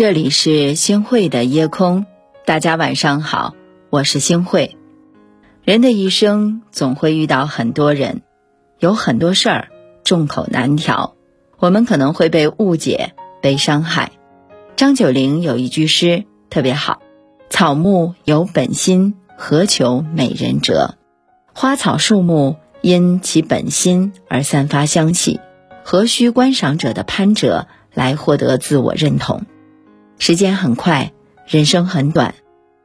这里是星慧的夜空，大家晚上好，我是星慧。人的一生总会遇到很多人，有很多事儿众口难调，我们可能会被误解、被伤害。张九龄有一句诗特别好：“草木有本心，何求美人折？花草树木因其本心而散发香气，何须观赏者的攀折来获得自我认同？”时间很快，人生很短，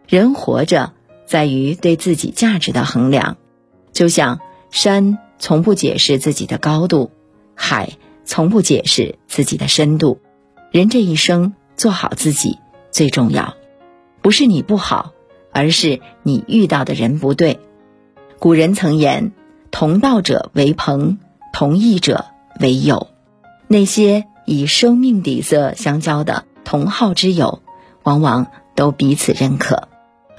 人活着在于对自己价值的衡量。就像山从不解释自己的高度，海从不解释自己的深度。人这一生做好自己最重要，不是你不好，而是你遇到的人不对。古人曾言：“同道者为朋，同义者为友。”那些以生命底色相交的。同好之友，往往都彼此认可；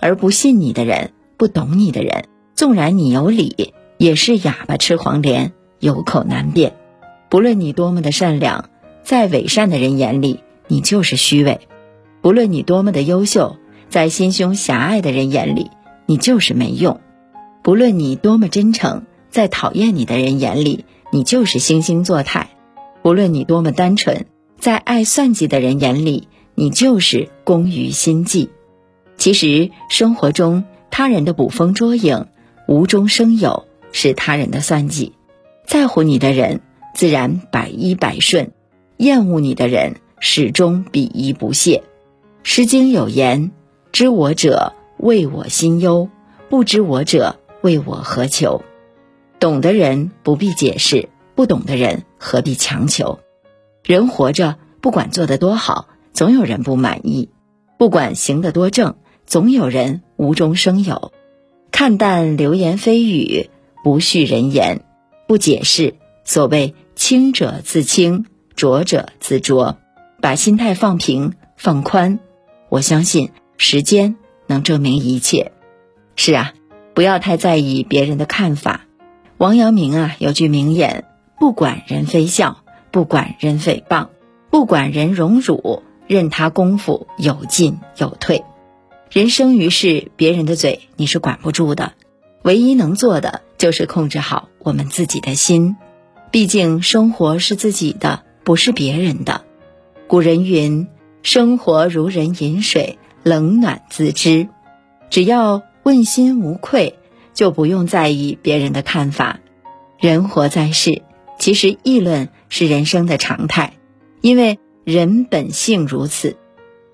而不信你的人、不懂你的人，纵然你有理，也是哑巴吃黄连，有口难辩。不论你多么的善良，在伪善的人眼里，你就是虚伪；不论你多么的优秀，在心胸狭隘的人眼里，你就是没用；不论你多么真诚，在讨厌你的人眼里，你就是惺惺作态；不论你多么单纯。在爱算计的人眼里，你就是工于心计。其实生活中，他人的捕风捉影、无中生有，是他人的算计。在乎你的人，自然百依百顺；厌恶你的人，始终鄙夷不屑。《诗经》有言：“知我者，谓我心忧；不知我者，谓我何求。”懂的人不必解释，不懂的人何必强求。人活着，不管做得多好，总有人不满意；不管行得多正，总有人无中生有。看淡流言蜚语，不续人言，不解释。所谓清者自清，浊者自浊。把心态放平、放宽，我相信时间能证明一切。是啊，不要太在意别人的看法。王阳明啊，有句名言：“不管人非笑。”不管人诽谤，不管人荣辱，任他功夫有进有退。人生于世，别人的嘴你是管不住的，唯一能做的就是控制好我们自己的心。毕竟生活是自己的，不是别人的。古人云：“生活如人饮水，冷暖自知。”只要问心无愧，就不用在意别人的看法。人活在世。其实议论是人生的常态，因为人本性如此。《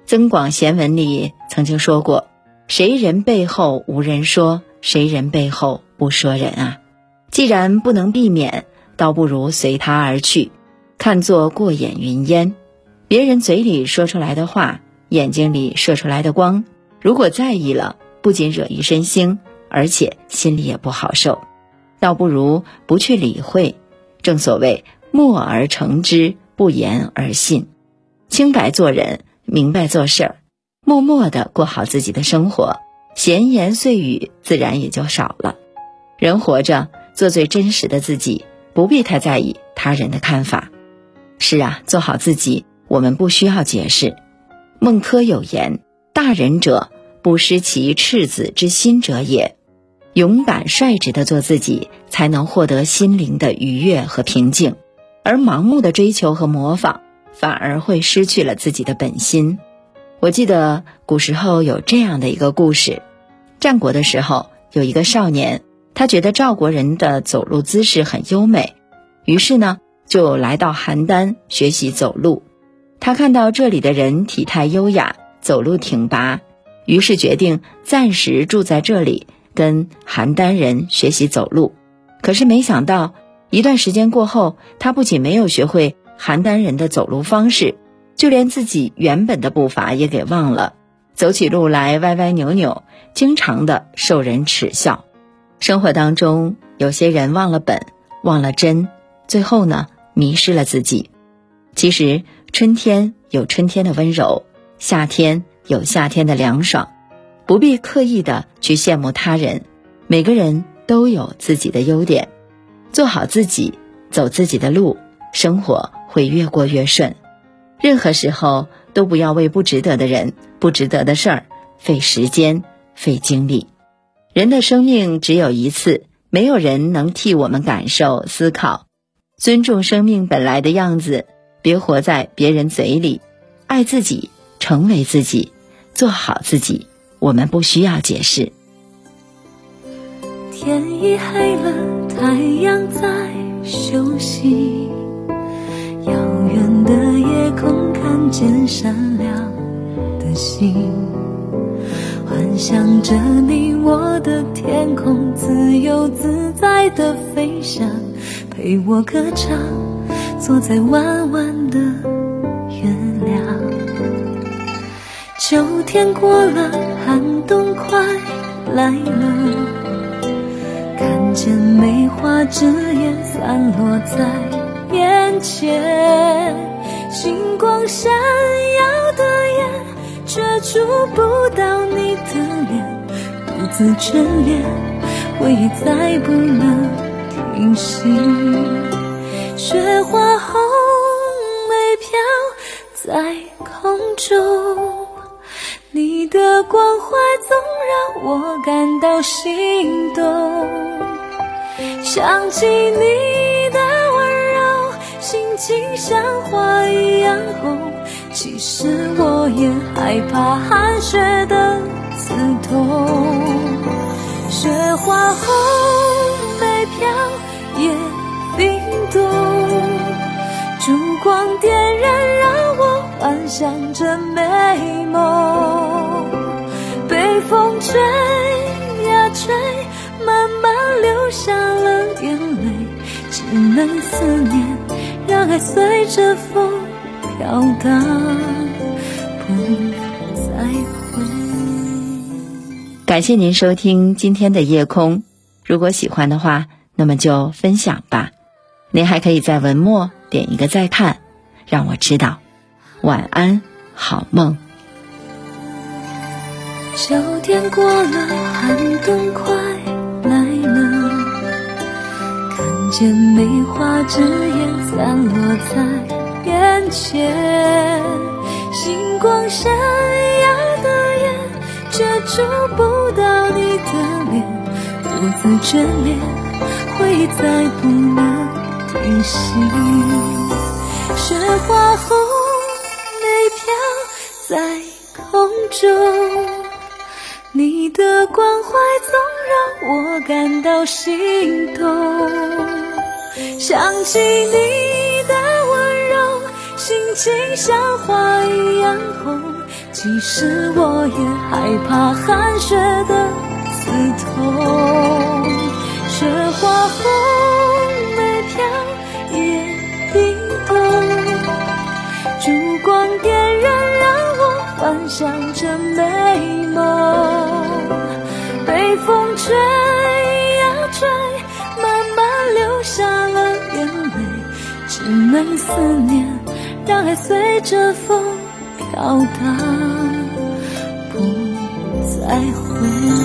增广贤文》里曾经说过：“谁人背后无人说，谁人背后不说人啊。”既然不能避免，倒不如随他而去，看作过眼云烟。别人嘴里说出来的话，眼睛里射出来的光，如果在意了，不仅惹一身腥，而且心里也不好受。倒不如不去理会。正所谓默而成之，不言而信。清白做人，明白做事儿，默默的过好自己的生活，闲言碎语自然也就少了。人活着，做最真实的自己，不必太在意他人的看法。是啊，做好自己，我们不需要解释。孟轲有言：“大人者，不失其赤子之心者也。”勇敢率直的做自己，才能获得心灵的愉悦和平静，而盲目的追求和模仿，反而会失去了自己的本心。我记得古时候有这样的一个故事：战国的时候，有一个少年，他觉得赵国人的走路姿势很优美，于是呢，就来到邯郸学习走路。他看到这里的人体态优雅，走路挺拔，于是决定暂时住在这里。跟邯郸人学习走路，可是没想到一段时间过后，他不仅没有学会邯郸人的走路方式，就连自己原本的步伐也给忘了，走起路来歪歪扭扭，经常的受人耻笑。生活当中，有些人忘了本，忘了真，最后呢，迷失了自己。其实，春天有春天的温柔，夏天有夏天的凉爽。不必刻意的去羡慕他人，每个人都有自己的优点，做好自己，走自己的路，生活会越过越顺。任何时候都不要为不值得的人、不值得的事儿费时间、费精力。人的生命只有一次，没有人能替我们感受、思考。尊重生命本来的样子，别活在别人嘴里。爱自己，成为自己，做好自己。我们不需要解释。天已黑了，太阳在休息。遥远的夜空看见闪亮的星，幻想着你我的天空，自由自在的飞翔，陪我歌唱，坐在弯弯的月亮。秋天过了，寒冬快来了。见梅花枝叶散落在眼前，星光闪耀的眼，却触不到你的脸，独自眷恋，回忆再不能停息。雪花红梅飘在空中，你的关怀总让我感到心动。想起你的温柔，心情像花一样红。其实我也害怕寒雪的刺痛。雪花红梅飘，也冰冻，烛光点燃，让我幻想着美梦。被风吹呀吹，慢慢流下了。眼泪只能思念，让爱随着风飘荡，不再回。感谢您收听今天的夜空，如果喜欢的话，那么就分享吧。您还可以在文末点一个再看，让我知道。晚安，好梦。秋天过了，寒冬快。见梅花枝叶散落在眼前，星光闪耀的眼，却触不到你的脸，独自眷恋，回忆再不能停息。雪花红梅飘在空中，你的关怀总让我感到心痛。想起你的温柔，心情像花一样红。其实我也害怕寒雪的刺痛。只能思念，让爱随着风飘荡，不再回。